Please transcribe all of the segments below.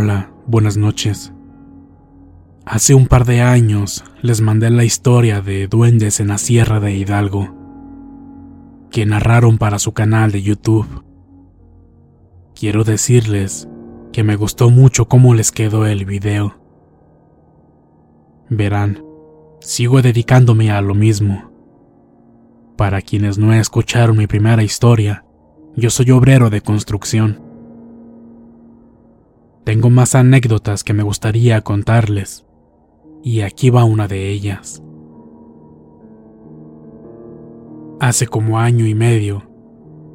Hola, buenas noches. Hace un par de años les mandé la historia de duendes en la Sierra de Hidalgo, que narraron para su canal de YouTube. Quiero decirles que me gustó mucho cómo les quedó el video. Verán, sigo dedicándome a lo mismo. Para quienes no escucharon mi primera historia, yo soy obrero de construcción. Tengo más anécdotas que me gustaría contarles, y aquí va una de ellas. Hace como año y medio,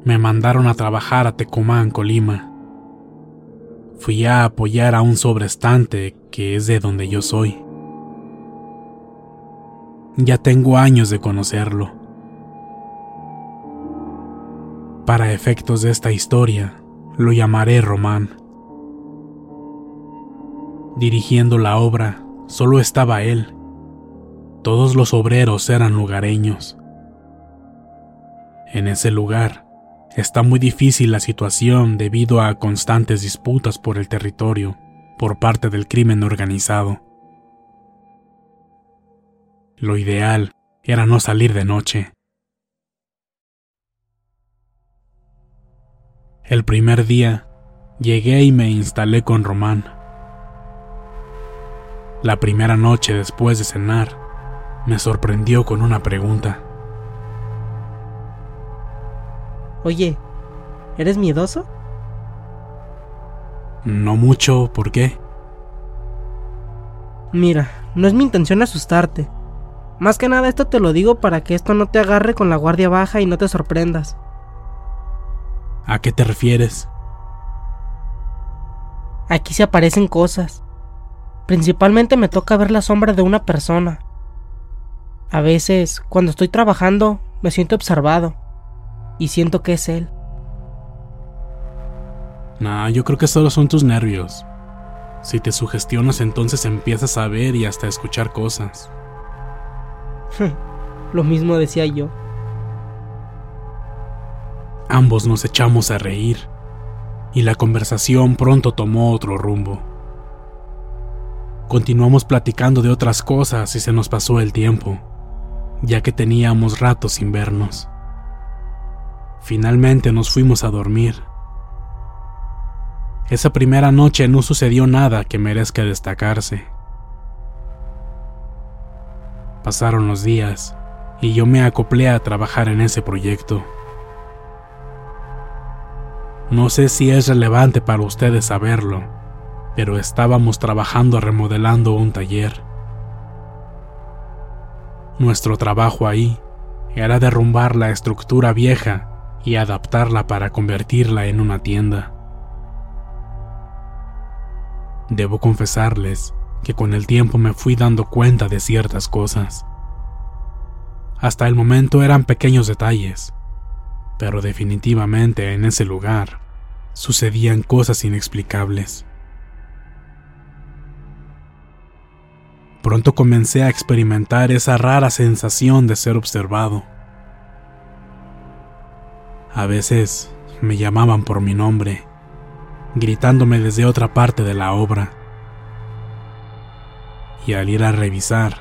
me mandaron a trabajar a Tecomán, Colima. Fui a apoyar a un sobrestante que es de donde yo soy. Ya tengo años de conocerlo. Para efectos de esta historia, lo llamaré Román. Dirigiendo la obra, solo estaba él. Todos los obreros eran lugareños. En ese lugar, está muy difícil la situación debido a constantes disputas por el territorio por parte del crimen organizado. Lo ideal era no salir de noche. El primer día, llegué y me instalé con Román. La primera noche después de cenar, me sorprendió con una pregunta. Oye, ¿eres miedoso? No mucho, ¿por qué? Mira, no es mi intención asustarte. Más que nada esto te lo digo para que esto no te agarre con la guardia baja y no te sorprendas. ¿A qué te refieres? Aquí se aparecen cosas. Principalmente me toca ver la sombra de una persona. A veces, cuando estoy trabajando, me siento observado y siento que es él. Nah, yo creo que solo son tus nervios. Si te sugestionas entonces empiezas a ver y hasta a escuchar cosas. Lo mismo decía yo. Ambos nos echamos a reír, y la conversación pronto tomó otro rumbo. Continuamos platicando de otras cosas y se nos pasó el tiempo, ya que teníamos rato sin vernos. Finalmente nos fuimos a dormir. esa primera noche no sucedió nada que merezca destacarse. Pasaron los días y yo me acoplé a trabajar en ese proyecto. No sé si es relevante para ustedes saberlo, pero estábamos trabajando remodelando un taller. Nuestro trabajo ahí era derrumbar la estructura vieja y adaptarla para convertirla en una tienda. Debo confesarles que con el tiempo me fui dando cuenta de ciertas cosas. Hasta el momento eran pequeños detalles, pero definitivamente en ese lugar sucedían cosas inexplicables. Pronto comencé a experimentar esa rara sensación de ser observado. A veces me llamaban por mi nombre, gritándome desde otra parte de la obra. Y al ir a revisar,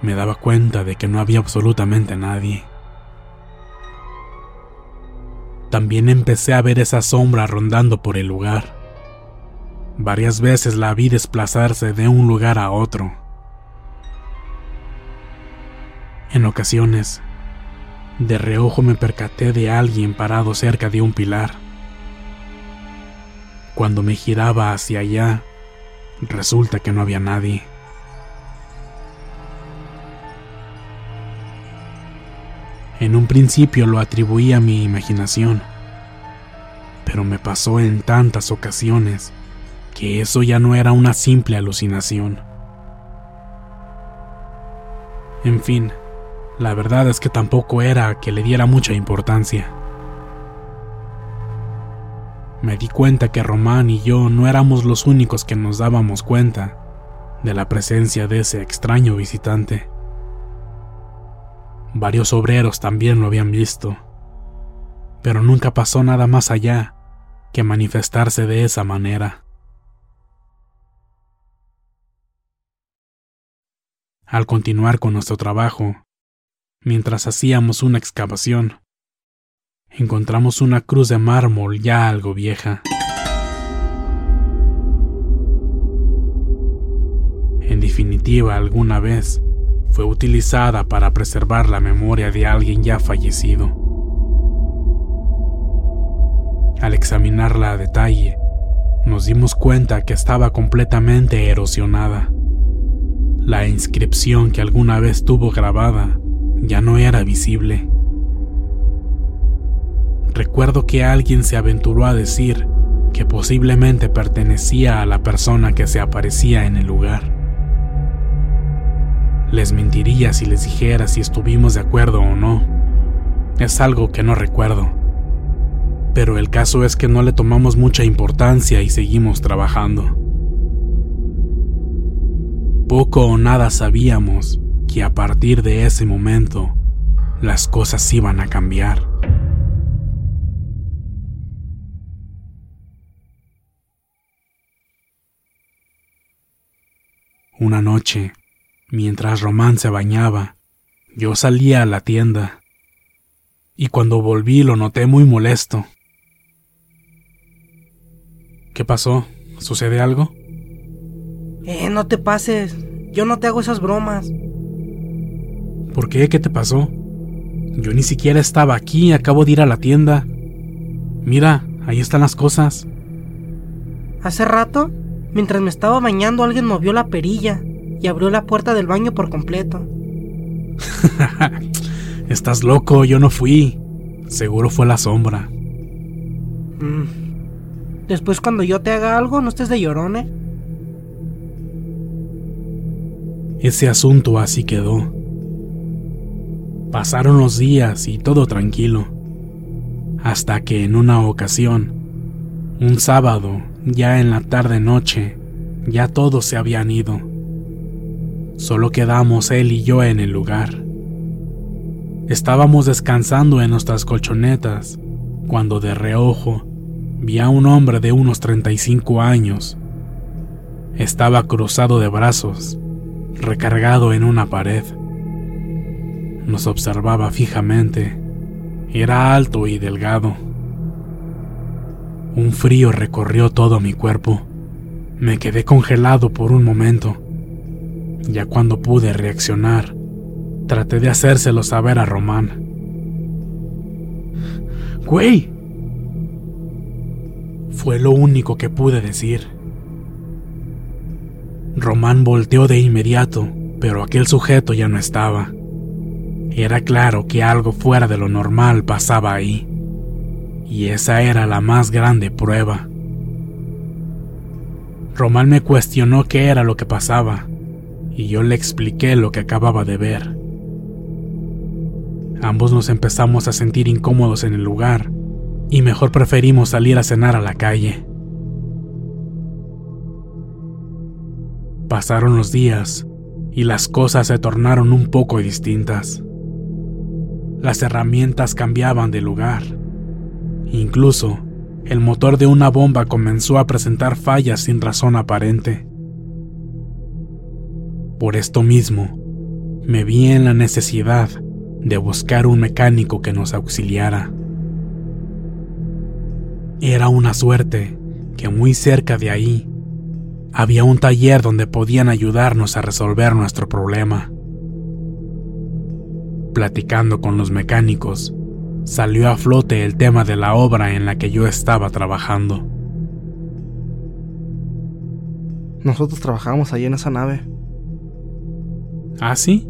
me daba cuenta de que no había absolutamente nadie. También empecé a ver esa sombra rondando por el lugar. Varias veces la vi desplazarse de un lugar a otro En ocasiones, de reojo me percaté de alguien parado cerca de un pilar. Cuando me giraba hacia allá, resulta que no había nadie. En un principio lo atribuí a mi imaginación, pero me pasó en tantas ocasiones que eso ya no era una simple alucinación. En fin, la verdad es que tampoco era que le diera mucha importancia. Me di cuenta que Román y yo no éramos los únicos que nos dábamos cuenta de la presencia de ese extraño visitante. Varios obreros también lo habían visto, pero nunca pasó nada más allá que manifestarse de esa manera. Al continuar con nuestro trabajo, mientras hacíamos una excavación. Encontramos una cruz de mármol ya algo vieja. En definitiva, alguna vez fue utilizada para preservar la memoria de alguien ya fallecido. Al examinarla a detalle, nos dimos cuenta que estaba completamente erosionada. La inscripción que alguna vez tuvo grabada ya no era visible. Recuerdo que alguien se aventuró a decir que posiblemente pertenecía a la persona que se aparecía en el lugar. Les mentiría si les dijera si estuvimos de acuerdo o no. Es algo que no recuerdo. Pero el caso es que no le tomamos mucha importancia y seguimos trabajando. Poco o nada sabíamos que a partir de ese momento las cosas iban a cambiar. Una noche, mientras Román se bañaba, yo salía a la tienda y cuando volví lo noté muy molesto. ¿Qué pasó? ¿Sucede algo? Eh, no te pases. Yo no te hago esas bromas. ¿Por qué? ¿Qué te pasó? Yo ni siquiera estaba aquí, acabo de ir a la tienda. Mira, ahí están las cosas. Hace rato, mientras me estaba bañando, alguien movió la perilla y abrió la puerta del baño por completo. Estás loco, yo no fui. Seguro fue la sombra. Mm. Después cuando yo te haga algo, no estés de llorone. Ese asunto así quedó. Pasaron los días y todo tranquilo, hasta que en una ocasión, un sábado, ya en la tarde-noche, ya todos se habían ido. Solo quedamos él y yo en el lugar. Estábamos descansando en nuestras colchonetas cuando de reojo vi a un hombre de unos 35 años. Estaba cruzado de brazos, recargado en una pared. Nos observaba fijamente. Era alto y delgado. Un frío recorrió todo mi cuerpo. Me quedé congelado por un momento. Ya cuando pude reaccionar, traté de hacérselo saber a Román. ¡Güey! Fue lo único que pude decir. Román volteó de inmediato, pero aquel sujeto ya no estaba. Era claro que algo fuera de lo normal pasaba ahí, y esa era la más grande prueba. Román me cuestionó qué era lo que pasaba, y yo le expliqué lo que acababa de ver. Ambos nos empezamos a sentir incómodos en el lugar, y mejor preferimos salir a cenar a la calle. Pasaron los días y las cosas se tornaron un poco distintas. Las herramientas cambiaban de lugar. Incluso, el motor de una bomba comenzó a presentar fallas sin razón aparente. Por esto mismo, me vi en la necesidad de buscar un mecánico que nos auxiliara. Era una suerte que muy cerca de ahí había un taller donde podían ayudarnos a resolver nuestro problema. Platicando con los mecánicos, salió a flote el tema de la obra en la que yo estaba trabajando. Nosotros trabajamos ahí en esa nave. ¿Ah, sí?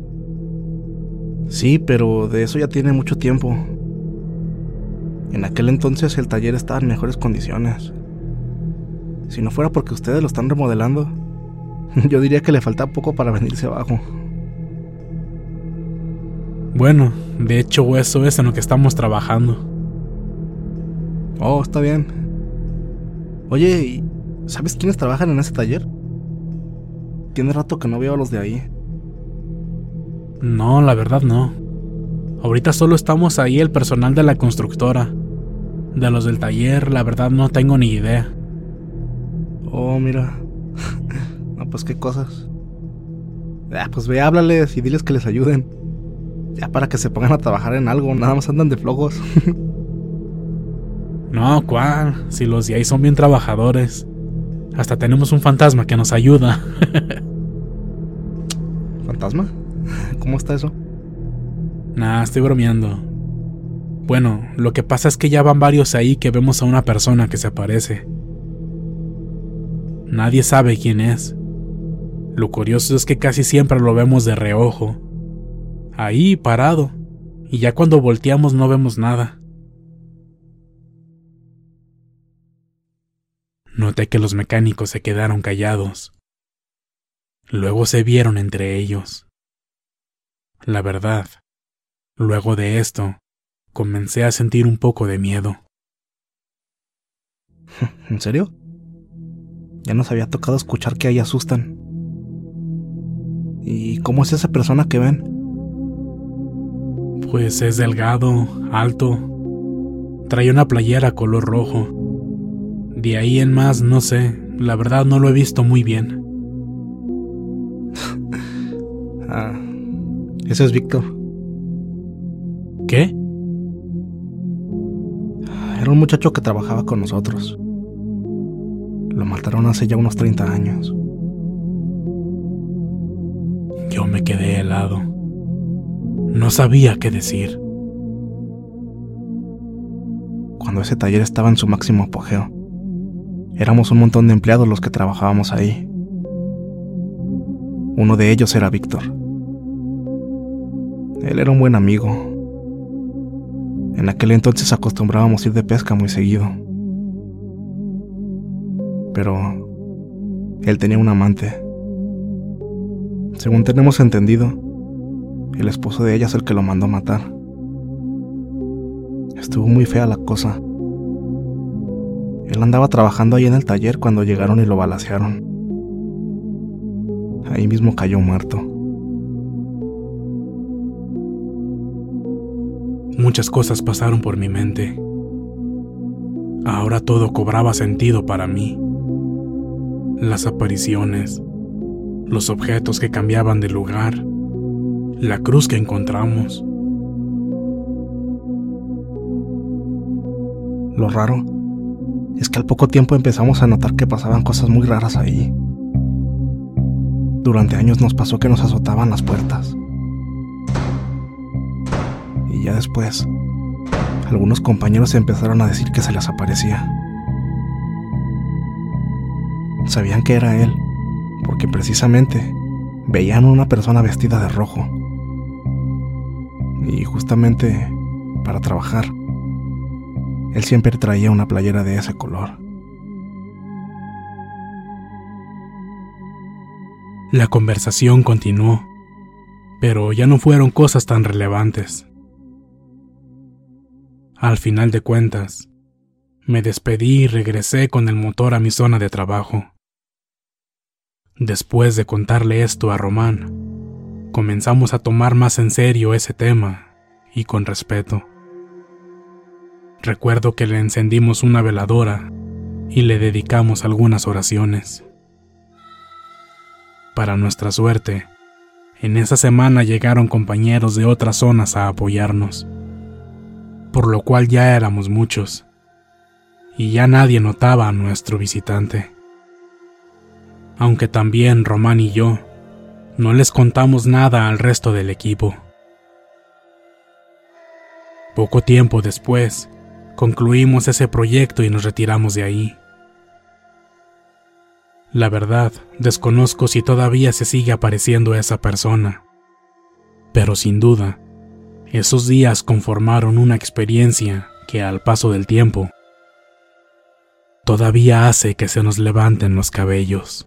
Sí, pero de eso ya tiene mucho tiempo. En aquel entonces el taller estaba en mejores condiciones. Si no fuera porque ustedes lo están remodelando, yo diría que le falta poco para venirse abajo. Bueno, de hecho eso es en lo que estamos trabajando. Oh, está bien. Oye, ¿sabes quiénes trabajan en ese taller? Tiene rato que no veo a los de ahí. No, la verdad no. Ahorita solo estamos ahí el personal de la constructora. De los del taller, la verdad no tengo ni idea. Oh, mira. no, pues qué cosas. Ah, pues ve, háblales y diles que les ayuden. Ya para que se pongan a trabajar en algo, nada más andan de flojos. no, ¿cuál? Si los de ahí son bien trabajadores. Hasta tenemos un fantasma que nos ayuda. ¿Fantasma? ¿Cómo está eso? Nah, estoy bromeando. Bueno, lo que pasa es que ya van varios ahí que vemos a una persona que se aparece. Nadie sabe quién es. Lo curioso es que casi siempre lo vemos de reojo. Ahí, parado. Y ya cuando volteamos no vemos nada. Noté que los mecánicos se quedaron callados. Luego se vieron entre ellos. La verdad, luego de esto, comencé a sentir un poco de miedo. ¿En serio? Ya nos había tocado escuchar que ahí asustan. ¿Y cómo es esa persona que ven? Pues es delgado, alto. Trae una playera color rojo. De ahí en más, no sé. La verdad no lo he visto muy bien. ah, ese es Víctor. ¿Qué? Era un muchacho que trabajaba con nosotros. Lo mataron hace ya unos 30 años. Yo me quedé helado. No sabía qué decir. Cuando ese taller estaba en su máximo apogeo, éramos un montón de empleados los que trabajábamos ahí. Uno de ellos era Víctor. Él era un buen amigo. En aquel entonces acostumbrábamos ir de pesca muy seguido pero él tenía un amante. Según tenemos entendido, el esposo de ella es el que lo mandó a matar. Estuvo muy fea la cosa. Él andaba trabajando ahí en el taller cuando llegaron y lo balacearon. Ahí mismo cayó muerto. Muchas cosas pasaron por mi mente. Ahora todo cobraba sentido para mí las apariciones, los objetos que cambiaban de lugar, la cruz que encontramos. Lo raro es que al poco tiempo empezamos a notar que pasaban cosas muy raras ahí. Durante años nos pasó que nos azotaban las puertas. Y ya después, algunos compañeros empezaron a decir que se les aparecía. Sabían que era él, porque precisamente veían a una persona vestida de rojo. Y justamente para trabajar, él siempre traía una playera de ese color. La conversación continuó, pero ya no fueron cosas tan relevantes. Al final de cuentas, me despedí y regresé con el motor a mi zona de trabajo. Después de contarle esto a Román, comenzamos a tomar más en serio ese tema y con respeto. Recuerdo que le encendimos una veladora y le dedicamos algunas oraciones. Para nuestra suerte, en esa semana llegaron compañeros de otras zonas a apoyarnos, por lo cual ya éramos muchos, y ya nadie notaba a nuestro visitante aunque también Román y yo no les contamos nada al resto del equipo. Poco tiempo después, concluimos ese proyecto y nos retiramos de ahí. La verdad, desconozco si todavía se sigue apareciendo esa persona, pero sin duda, esos días conformaron una experiencia que al paso del tiempo todavía hace que se nos levanten los cabellos.